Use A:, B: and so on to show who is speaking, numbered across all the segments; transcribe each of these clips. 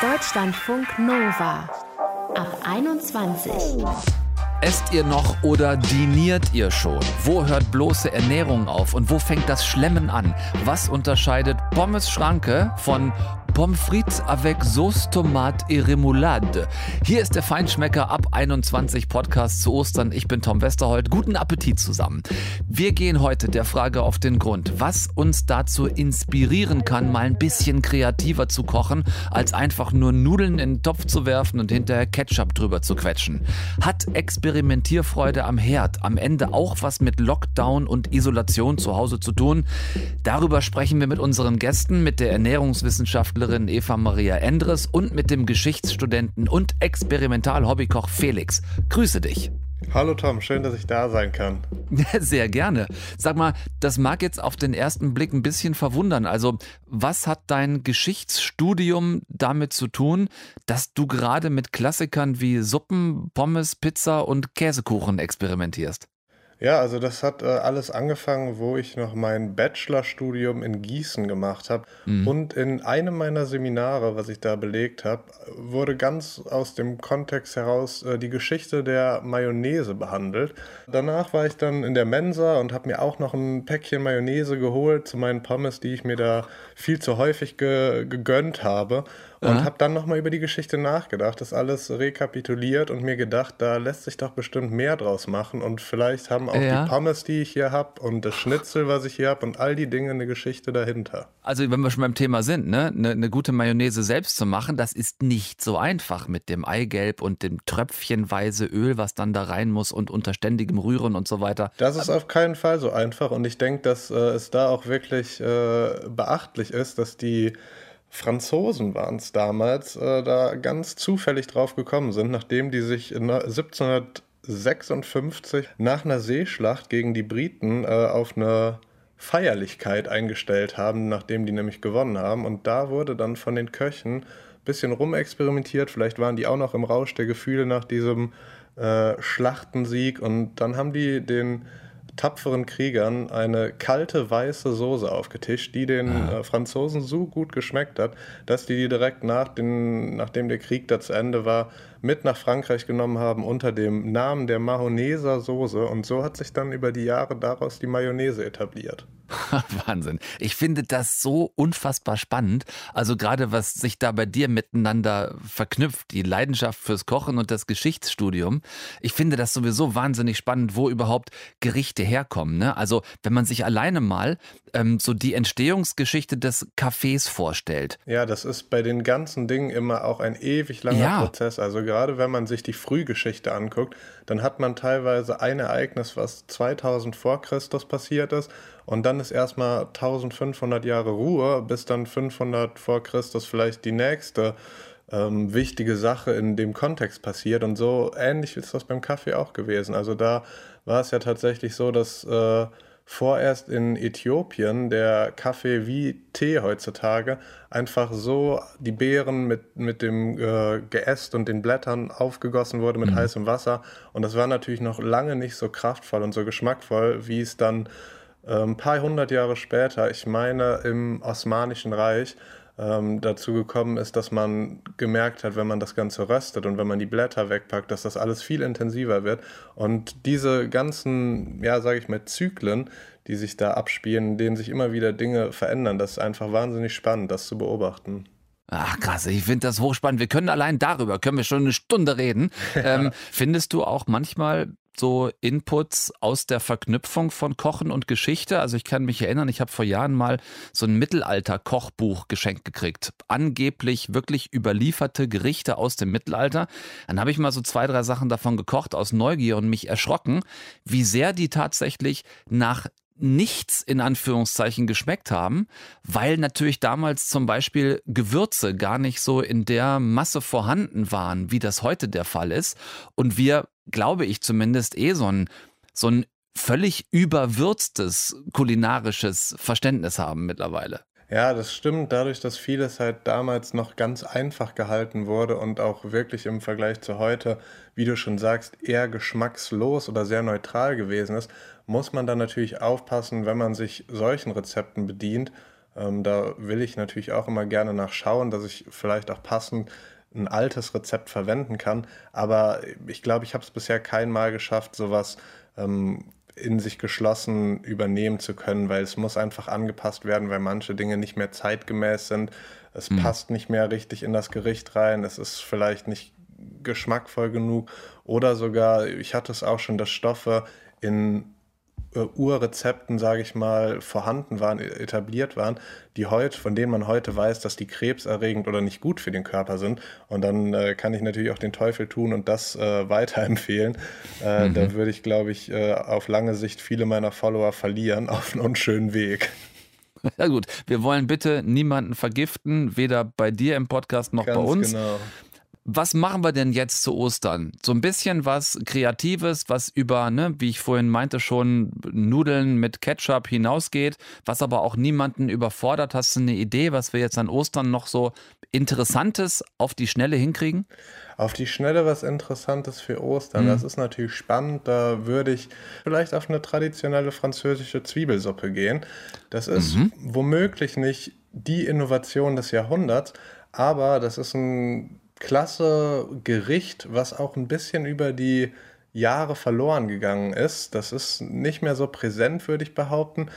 A: Deutschlandfunk Nova ab 21.
B: Esst ihr noch oder diniert ihr schon? Wo hört bloße Ernährung auf und wo fängt das Schlemmen an? Was unterscheidet Pommes Schranke von Pommes frites avec Sauce Tomate et Remoulade. Hier ist der Feinschmecker ab 21 Podcast zu Ostern. Ich bin Tom Westerholt. Guten Appetit zusammen. Wir gehen heute der Frage auf den Grund, was uns dazu inspirieren kann, mal ein bisschen kreativer zu kochen, als einfach nur Nudeln in den Topf zu werfen und hinterher Ketchup drüber zu quetschen. Hat Experimentierfreude am Herd am Ende auch was mit Lockdown und Isolation zu Hause zu tun? Darüber sprechen wir mit unseren Gästen, mit der Ernährungswissenschaftlerin Schauspielerin Eva Maria Endres und mit dem Geschichtsstudenten und Experimental-Hobbykoch Felix. Grüße dich.
C: Hallo Tom, schön, dass ich da sein kann.
B: Sehr gerne. Sag mal, das mag jetzt auf den ersten Blick ein bisschen verwundern. Also, was hat dein Geschichtsstudium damit zu tun, dass du gerade mit Klassikern wie Suppen, Pommes, Pizza und Käsekuchen experimentierst?
C: Ja, also das hat äh, alles angefangen, wo ich noch mein Bachelorstudium in Gießen gemacht habe. Mhm. Und in einem meiner Seminare, was ich da belegt habe, wurde ganz aus dem Kontext heraus äh, die Geschichte der Mayonnaise behandelt. Danach war ich dann in der Mensa und habe mir auch noch ein Päckchen Mayonnaise geholt zu meinen Pommes, die ich mir da viel zu häufig ge gegönnt habe. Und habe dann nochmal über die Geschichte nachgedacht, das alles rekapituliert und mir gedacht, da lässt sich doch bestimmt mehr draus machen. Und vielleicht haben auch ja. die Pommes, die ich hier habe und das Schnitzel, was ich hier habe und all die Dinge eine Geschichte dahinter.
B: Also wenn wir schon beim Thema sind, ne? eine, eine gute Mayonnaise selbst zu machen, das ist nicht so einfach mit dem Eigelb und dem Tröpfchenweise Öl, was dann da rein muss und unter ständigem Rühren und so weiter.
C: Das ist auf keinen Fall so einfach und ich denke, dass äh, es da auch wirklich äh, beachtlich ist, dass die Franzosen waren es damals, äh, da ganz zufällig drauf gekommen sind, nachdem die sich 1756 nach einer Seeschlacht gegen die Briten äh, auf eine Feierlichkeit eingestellt haben, nachdem die nämlich gewonnen haben. Und da wurde dann von den Köchen ein bisschen rumexperimentiert. Vielleicht waren die auch noch im Rausch der Gefühle nach diesem äh, Schlachtensieg. Und dann haben die den tapferen Kriegern eine kalte weiße Soße aufgetischt, die den ah. äh, Franzosen so gut geschmeckt hat, dass die die direkt nach den, nachdem der Krieg da zu Ende war, mit nach Frankreich genommen haben unter dem Namen der Mahonneser Soße. Und so hat sich dann über die Jahre daraus die Mayonnaise etabliert.
B: Wahnsinn. Ich finde das so unfassbar spannend. Also gerade was sich da bei dir miteinander verknüpft, die Leidenschaft fürs Kochen und das Geschichtsstudium. Ich finde das sowieso wahnsinnig spannend, wo überhaupt Gerichte herkommen. Ne? Also wenn man sich alleine mal ähm, so die Entstehungsgeschichte des Cafés vorstellt.
C: Ja, das ist bei den ganzen Dingen immer auch ein ewig langer ja. Prozess. Also gerade wenn man sich die Frühgeschichte anguckt, dann hat man teilweise ein Ereignis, was 2000 vor Christus passiert ist und dann ist erstmal 1500 Jahre Ruhe, bis dann 500 vor Christus vielleicht die nächste ähm, wichtige Sache in dem Kontext passiert. Und so ähnlich ist das beim Kaffee auch gewesen. Also da war es ja tatsächlich so, dass äh, vorerst in Äthiopien der Kaffee wie Tee heutzutage einfach so die Beeren mit, mit dem äh, Geäst und den Blättern aufgegossen wurde mit mhm. heißem Wasser. Und das war natürlich noch lange nicht so kraftvoll und so geschmackvoll, wie es dann äh, ein paar hundert Jahre später, ich meine im Osmanischen Reich, ähm, dazu gekommen ist, dass man gemerkt hat, wenn man das Ganze röstet und wenn man die Blätter wegpackt, dass das alles viel intensiver wird. Und diese ganzen, ja, sage ich mal, Zyklen, die sich da abspielen, in denen sich immer wieder Dinge verändern, das ist einfach wahnsinnig spannend, das zu beobachten.
B: Ach krass, ich finde das hochspannend. Wir können allein darüber, können wir schon eine Stunde reden. Ähm, findest du auch manchmal so Inputs aus der Verknüpfung von Kochen und Geschichte. Also ich kann mich erinnern, ich habe vor Jahren mal so ein Mittelalter-Kochbuch geschenkt gekriegt. Angeblich wirklich überlieferte Gerichte aus dem Mittelalter. Dann habe ich mal so zwei, drei Sachen davon gekocht aus Neugier und mich erschrocken, wie sehr die tatsächlich nach nichts in Anführungszeichen geschmeckt haben, weil natürlich damals zum Beispiel Gewürze gar nicht so in der Masse vorhanden waren, wie das heute der Fall ist. Und wir glaube ich zumindest, eh so ein, so ein völlig überwürztes kulinarisches Verständnis haben mittlerweile.
C: Ja, das stimmt. Dadurch, dass vieles halt damals noch ganz einfach gehalten wurde und auch wirklich im Vergleich zu heute, wie du schon sagst, eher geschmackslos oder sehr neutral gewesen ist, muss man dann natürlich aufpassen, wenn man sich solchen Rezepten bedient, Ähm, da will ich natürlich auch immer gerne nachschauen, dass ich vielleicht auch passend ein altes Rezept verwenden kann. Aber ich glaube, ich habe es bisher kein Mal geschafft, sowas ähm, in sich geschlossen übernehmen zu können, weil es muss einfach angepasst werden, weil manche Dinge nicht mehr zeitgemäß sind. Es mhm. passt nicht mehr richtig in das Gericht rein. Es ist vielleicht nicht geschmackvoll genug oder sogar, ich hatte es auch schon, dass Stoffe in Urrezepten, sage ich mal, vorhanden waren, e-, etabliert waren, die heute, von denen man heute weiß, dass die krebserregend oder nicht gut für den Körper sind. Und dann äh, kann ich natürlich auch den Teufel tun und das äh, weiterempfehlen. Äh, mhm. Da würde ich, glaube ich, äh, auf lange Sicht viele meiner Follower verlieren auf einen unschönen Weg.
B: Ja gut, wir wollen bitte niemanden vergiften, weder bei dir im Podcast noch Ganz bei uns. Genau. Was machen wir denn jetzt zu Ostern? So ein bisschen was Kreatives, was über, ne, wie ich vorhin meinte, schon Nudeln mit Ketchup hinausgeht, was aber auch niemanden überfordert. Hast du eine Idee, was wir jetzt an Ostern noch so Interessantes auf die Schnelle hinkriegen?
C: Auf die Schnelle was Interessantes für Ostern. Mhm. Das ist natürlich spannend. Da würde ich vielleicht auf eine traditionelle französische Zwiebelsuppe gehen. Das ist mhm. womöglich nicht die Innovation des Jahrhunderts, aber das ist ein klasse Gericht, was auch ein bisschen über die Jahre verloren gegangen ist. Das ist nicht mehr so präsent, würde ich behaupten.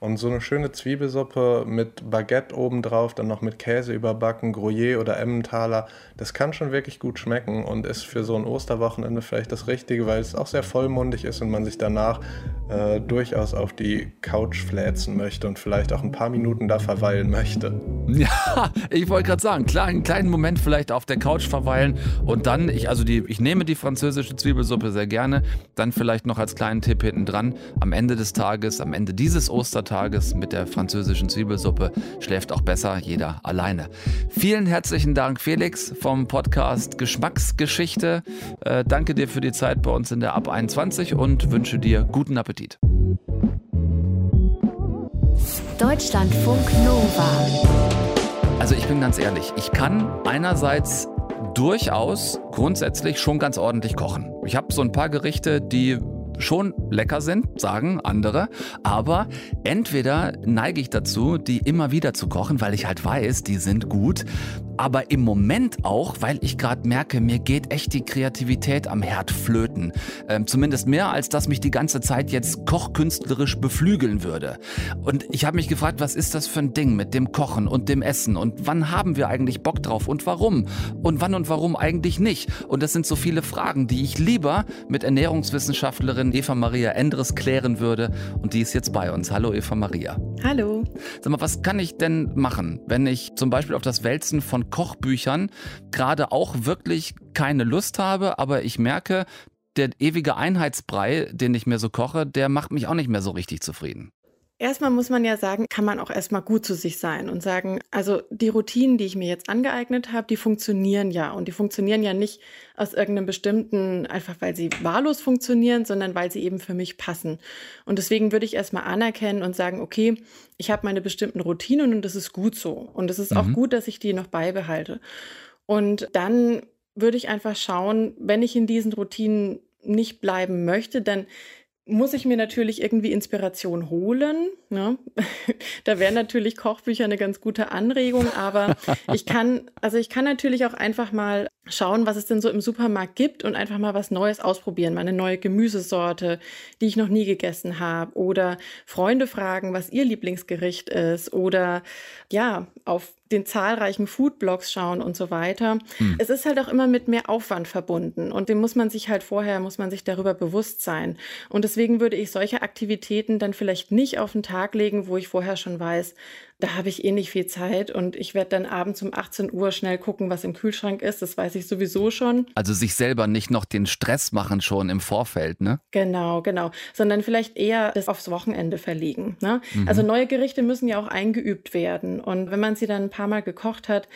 C: Und so eine schöne Zwiebelsuppe mit Baguette obendrauf, dann noch mit Käse überbacken, Gruyère oder Emmentaler, das kann schon wirklich gut schmecken und ist für so ein Osterwochenende vielleicht das Richtige, weil es auch sehr vollmundig ist und man sich danach äh, durchaus auf die Couch fläzen möchte und vielleicht auch ein paar Minuten da verweilen möchte.
B: Ja, ich wollte gerade sagen, klar, einen kleinen Moment vielleicht auf der Couch verweilen und dann, ich, also die, ich nehme die französische Zwiebelsuppe sehr gerne, dann vielleicht noch als kleinen Tipp hinten dran, am Ende des Tages, am Ende dieses Ostertages mit der französischen Zwiebelsuppe schläft auch besser jeder alleine. Vielen herzlichen Dank, Felix, vom Podcast Geschmacksgeschichte. Äh, danke dir für die Zeit bei uns in der Ab 21 und wünsche dir guten Appetit.
A: Deutschlandfunk Nova.
B: Also ich bin ganz ehrlich, ich kann einerseits durchaus grundsätzlich schon ganz ordentlich kochen. Ich habe so ein paar Gerichte, die schon lecker sind, sagen andere. Aber entweder neige ich dazu, die immer wieder zu kochen, weil ich halt weiß, die sind gut aber im Moment auch, weil ich gerade merke, mir geht echt die Kreativität am Herd flöten. Ähm, zumindest mehr, als dass mich die ganze Zeit jetzt kochkünstlerisch beflügeln würde. Und ich habe mich gefragt, was ist das für ein Ding mit dem Kochen und dem Essen und wann haben wir eigentlich Bock drauf und warum? Und wann und warum eigentlich nicht? Und das sind so viele Fragen, die ich lieber mit Ernährungswissenschaftlerin Eva Maria Endres klären würde. Und die ist jetzt bei uns. Hallo Eva Maria.
D: Hallo.
B: Sag mal, was kann ich denn machen, wenn ich zum Beispiel auf das Wälzen von Kochbüchern gerade auch wirklich keine Lust habe, aber ich merke, der ewige Einheitsbrei, den ich mir so koche, der macht mich auch nicht mehr so richtig zufrieden.
D: Erstmal muss man ja sagen, kann man auch erstmal gut zu sich sein und sagen, also die Routinen, die ich mir jetzt angeeignet habe, die funktionieren ja. Und die funktionieren ja nicht aus irgendeinem bestimmten, einfach weil sie wahllos funktionieren, sondern weil sie eben für mich passen. Und deswegen würde ich erstmal anerkennen und sagen, okay, ich habe meine bestimmten Routinen und das ist gut so. Und es ist mhm. auch gut, dass ich die noch beibehalte. Und dann würde ich einfach schauen, wenn ich in diesen Routinen nicht bleiben möchte, dann muss ich mir natürlich irgendwie Inspiration holen. Ne? da wären natürlich Kochbücher eine ganz gute Anregung, aber ich kann, also ich kann natürlich auch einfach mal schauen, was es denn so im Supermarkt gibt und einfach mal was Neues ausprobieren, mal eine neue Gemüsesorte, die ich noch nie gegessen habe oder Freunde fragen, was ihr Lieblingsgericht ist oder ja, auf den zahlreichen Foodblogs schauen und so weiter. Hm. Es ist halt auch immer mit mehr Aufwand verbunden und dem muss man sich halt vorher, muss man sich darüber bewusst sein. Und deswegen würde ich solche Aktivitäten dann vielleicht nicht auf den Tag legen, wo ich vorher schon weiß, da habe ich eh nicht viel Zeit und ich werde dann abends um 18 Uhr schnell gucken, was im Kühlschrank ist. Das weiß ich sowieso schon.
B: Also sich selber nicht noch den Stress machen schon im Vorfeld, ne?
D: Genau, genau. Sondern vielleicht eher das aufs Wochenende verlegen. Ne? Mhm. Also neue Gerichte müssen ja auch eingeübt werden. Und wenn man sie dann ein paar Mal gekocht hat,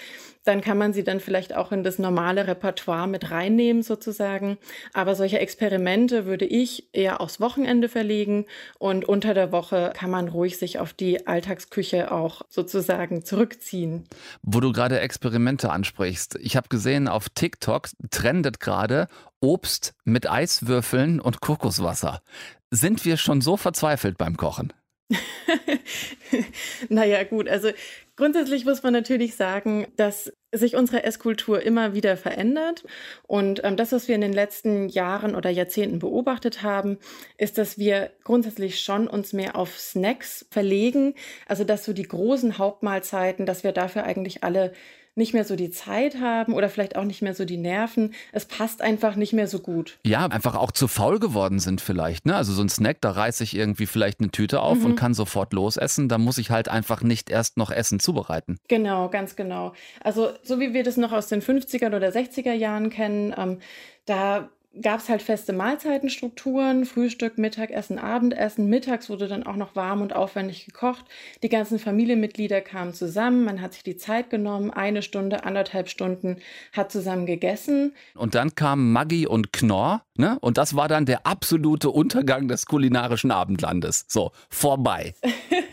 D: dann kann man sie dann vielleicht auch in das normale Repertoire mit reinnehmen sozusagen. Aber solche Experimente würde ich eher aufs Wochenende verlegen und unter der Woche kann man ruhig sich auf die Alltagsküche auch sozusagen zurückziehen.
B: Wo du gerade Experimente ansprichst, ich habe gesehen, auf TikTok trendet gerade Obst mit Eiswürfeln und Kokoswasser. Sind wir schon so verzweifelt beim Kochen?
D: naja, gut, also grundsätzlich muss man natürlich sagen, dass sich unsere Esskultur immer wieder verändert. Und ähm, das, was wir in den letzten Jahren oder Jahrzehnten beobachtet haben, ist, dass wir grundsätzlich schon uns mehr auf Snacks verlegen. Also, dass so die großen Hauptmahlzeiten, dass wir dafür eigentlich alle nicht mehr so die Zeit haben oder vielleicht auch nicht mehr so die Nerven. Es passt einfach nicht mehr so gut.
B: Ja, einfach auch zu faul geworden sind vielleicht. Ne? Also so ein Snack, da reiße ich irgendwie vielleicht eine Tüte auf mhm. und kann sofort losessen. Da muss ich halt einfach nicht erst noch Essen zubereiten.
D: Genau, ganz genau. Also so wie wir das noch aus den 50er oder 60er Jahren kennen, ähm, da gab es halt feste Mahlzeitenstrukturen, Frühstück, Mittagessen, Abendessen. Mittags wurde dann auch noch warm und aufwendig gekocht. Die ganzen Familienmitglieder kamen zusammen, man hat sich die Zeit genommen, eine Stunde, anderthalb Stunden, hat zusammen gegessen.
B: Und dann kamen Maggi und Knorr, ne? Und das war dann der absolute Untergang des kulinarischen Abendlandes. So, vorbei.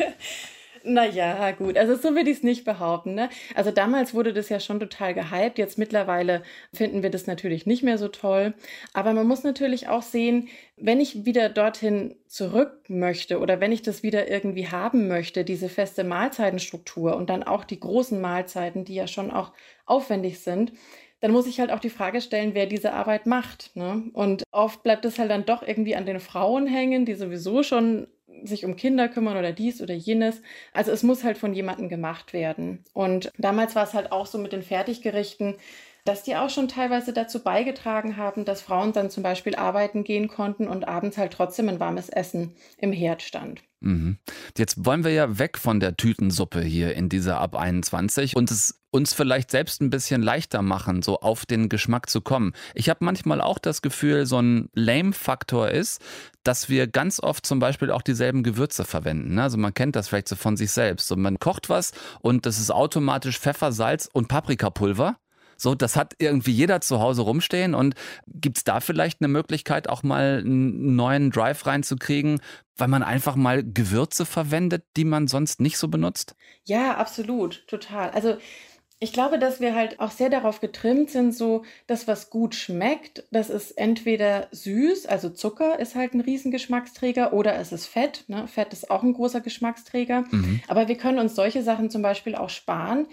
D: Naja, gut. Also so würde ich es nicht behaupten. Ne? Also damals wurde das ja schon total gehypt. Jetzt mittlerweile finden wir das natürlich nicht mehr so toll. Aber man muss natürlich auch sehen, wenn ich wieder dorthin zurück möchte oder wenn ich das wieder irgendwie haben möchte, diese feste Mahlzeitenstruktur und dann auch die großen Mahlzeiten, die ja schon auch aufwendig sind, dann muss ich halt auch die Frage stellen, wer diese Arbeit macht. Ne? Und oft bleibt es halt dann doch irgendwie an den Frauen hängen, die sowieso schon sich um Kinder kümmern oder dies oder jenes. Also es muss halt von jemandem gemacht werden. Und damals war es halt auch so mit den Fertiggerichten, dass die auch schon teilweise dazu beigetragen haben, dass Frauen dann zum Beispiel arbeiten gehen konnten und abends halt trotzdem ein warmes Essen im Herd stand.
B: Mhm. Jetzt wollen wir ja weg von der Tütensuppe hier in dieser Ab 21 und es uns vielleicht selbst ein bisschen leichter machen, so auf den Geschmack zu kommen. Ich habe manchmal auch das Gefühl, so ein Lame-Faktor ist, dass wir ganz oft zum Beispiel auch dieselben Gewürze verwenden. Ne? Also man kennt das vielleicht so von sich selbst. So man kocht was und das ist automatisch Pfeffer, Salz und Paprikapulver. So, das hat irgendwie jeder zu Hause rumstehen. Und gibt es da vielleicht eine Möglichkeit, auch mal einen neuen Drive reinzukriegen, weil man einfach mal Gewürze verwendet, die man sonst nicht so benutzt?
D: Ja, absolut, total. Also ich glaube, dass wir halt auch sehr darauf getrimmt sind, so das, was gut schmeckt, das ist entweder süß, also Zucker ist halt ein Riesengeschmacksträger, oder es ist Fett. Ne? Fett ist auch ein großer Geschmacksträger. Mhm. Aber wir können uns solche Sachen zum Beispiel auch sparen,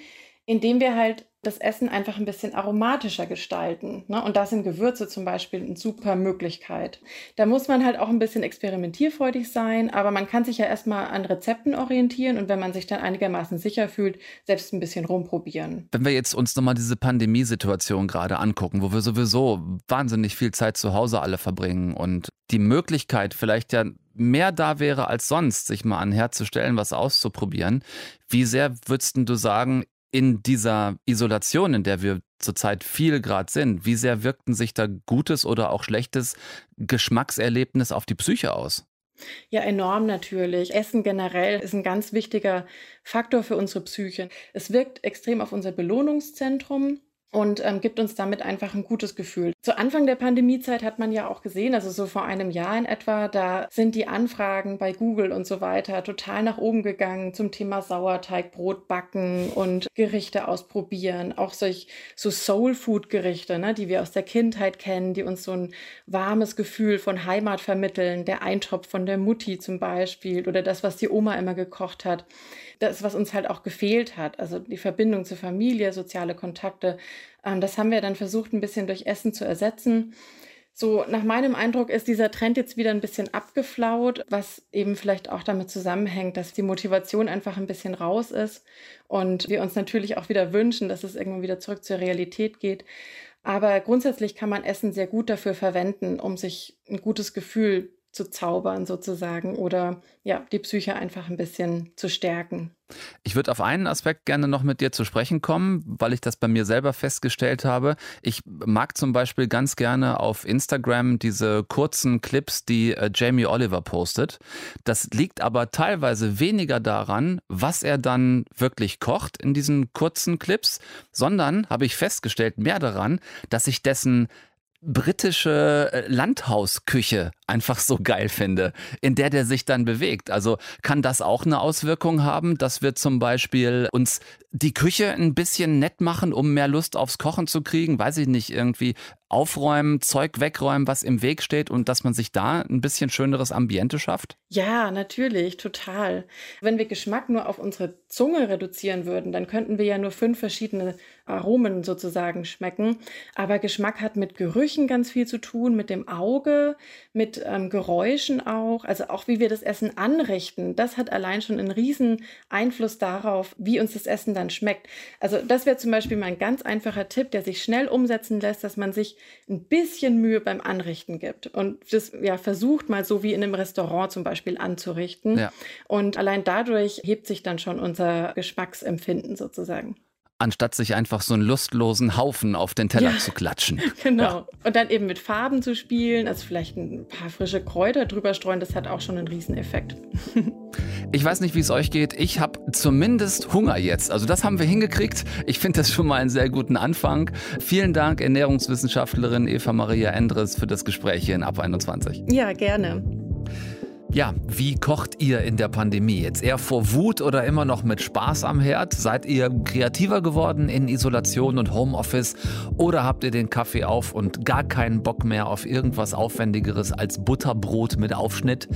D: indem wir halt das Essen einfach ein bisschen aromatischer gestalten. Ne? Und da sind Gewürze zum Beispiel eine super Möglichkeit. Da muss man halt auch ein bisschen experimentierfreudig sein, aber man kann sich ja erstmal an Rezepten orientieren und wenn man sich dann einigermaßen sicher fühlt, selbst ein bisschen rumprobieren.
B: Wenn wir jetzt uns nochmal diese Pandemiesituation gerade angucken, wo wir sowieso wahnsinnig viel Zeit zu Hause alle verbringen und die Möglichkeit vielleicht ja mehr da wäre als sonst, sich mal an Herd zu stellen, was auszuprobieren. Wie sehr würdest du sagen, in dieser Isolation, in der wir zurzeit viel gerade sind, wie sehr wirkten sich da gutes oder auch schlechtes Geschmackserlebnis auf die Psyche aus?
D: Ja, enorm natürlich. Essen generell ist ein ganz wichtiger Faktor für unsere Psyche. Es wirkt extrem auf unser Belohnungszentrum und ähm, gibt uns damit einfach ein gutes Gefühl. Zu Anfang der Pandemiezeit hat man ja auch gesehen, also so vor einem Jahr in etwa, da sind die Anfragen bei Google und so weiter total nach oben gegangen zum Thema Sauerteig, Brot backen und Gerichte ausprobieren. Auch solch so Soul Food Gerichte, ne, die wir aus der Kindheit kennen, die uns so ein warmes Gefühl von Heimat vermitteln. Der Eintopf von der Mutti zum Beispiel oder das, was die Oma immer gekocht hat das, was uns halt auch gefehlt hat, also die Verbindung zur Familie, soziale Kontakte, ähm, das haben wir dann versucht, ein bisschen durch Essen zu ersetzen. So, nach meinem Eindruck ist dieser Trend jetzt wieder ein bisschen abgeflaut, was eben vielleicht auch damit zusammenhängt, dass die Motivation einfach ein bisschen raus ist und wir uns natürlich auch wieder wünschen, dass es irgendwann wieder zurück zur Realität geht. Aber grundsätzlich kann man Essen sehr gut dafür verwenden, um sich ein gutes Gefühl zu zaubern sozusagen oder ja, die Psyche einfach ein bisschen zu stärken.
B: Ich würde auf einen Aspekt gerne noch mit dir zu sprechen kommen, weil ich das bei mir selber festgestellt habe. Ich mag zum Beispiel ganz gerne auf Instagram diese kurzen Clips, die äh, Jamie Oliver postet. Das liegt aber teilweise weniger daran, was er dann wirklich kocht in diesen kurzen Clips, sondern habe ich festgestellt, mehr daran, dass ich dessen britische äh, Landhausküche einfach so geil finde, in der der sich dann bewegt. Also kann das auch eine Auswirkung haben, dass wir zum Beispiel uns die Küche ein bisschen nett machen, um mehr Lust aufs Kochen zu kriegen? Weiß ich nicht, irgendwie aufräumen, Zeug wegräumen, was im Weg steht und dass man sich da ein bisschen schöneres Ambiente schafft?
D: Ja, natürlich, total. Wenn wir Geschmack nur auf unsere Zunge reduzieren würden, dann könnten wir ja nur fünf verschiedene Aromen sozusagen schmecken. Aber Geschmack hat mit Gerüchen ganz viel zu tun, mit dem Auge, mit ähm, Geräuschen auch. Also auch wie wir das Essen anrichten, das hat allein schon einen riesen Einfluss darauf, wie uns das Essen dann schmeckt. Also das wäre zum Beispiel mein ganz einfacher Tipp, der sich schnell umsetzen lässt, dass man sich ein bisschen Mühe beim Anrichten gibt und das ja versucht mal so wie in einem Restaurant zum Beispiel anzurichten. Ja. Und allein dadurch hebt sich dann schon unser Geschmacksempfinden sozusagen
B: anstatt sich einfach so einen lustlosen Haufen auf den Teller ja, zu klatschen.
D: Genau. Ja. Und dann eben mit Farben zu spielen, also vielleicht ein paar frische Kräuter drüber streuen, das hat auch schon einen Rieseneffekt.
B: Ich weiß nicht, wie es euch geht. Ich habe zumindest Hunger jetzt. Also das haben wir hingekriegt. Ich finde das schon mal einen sehr guten Anfang. Vielen Dank, Ernährungswissenschaftlerin Eva Maria Endres, für das Gespräch hier in Ab 21.
D: Ja, gerne.
B: Ja, wie kocht ihr in der Pandemie? Jetzt eher vor Wut oder immer noch mit Spaß am Herd? Seid ihr kreativer geworden in Isolation und Homeoffice oder habt ihr den Kaffee auf und gar keinen Bock mehr auf irgendwas Aufwendigeres als Butterbrot mit Aufschnitt?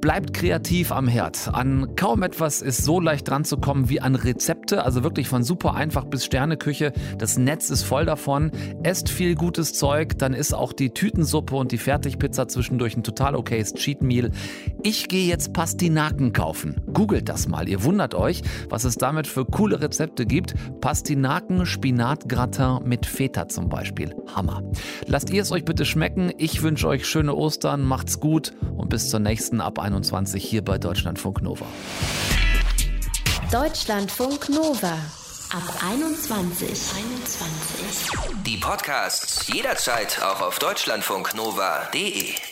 B: Bleibt kreativ am Herd. An kaum etwas ist so leicht dran zu kommen wie an Rezepte, also wirklich von super einfach bis Sterneküche. Das Netz ist voll davon. Esst viel gutes Zeug, dann ist auch die Tütensuppe und die Fertigpizza zwischendurch ein total okayes Cheat Meal. Ich gehe jetzt Pastinaken kaufen. Googelt das mal. Ihr wundert euch, was es damit für coole Rezepte gibt. Pastinaken, Spinatgratin mit Feta zum Beispiel. Hammer. Lasst ihr es euch bitte schmecken. Ich wünsche euch schöne Ostern. Macht's gut und bis zur nächsten Ab 21 hier bei Deutschlandfunk Nova.
A: Deutschlandfunk Nova. Ab 21. 21.
E: Die Podcasts jederzeit auch auf deutschlandfunknova.de.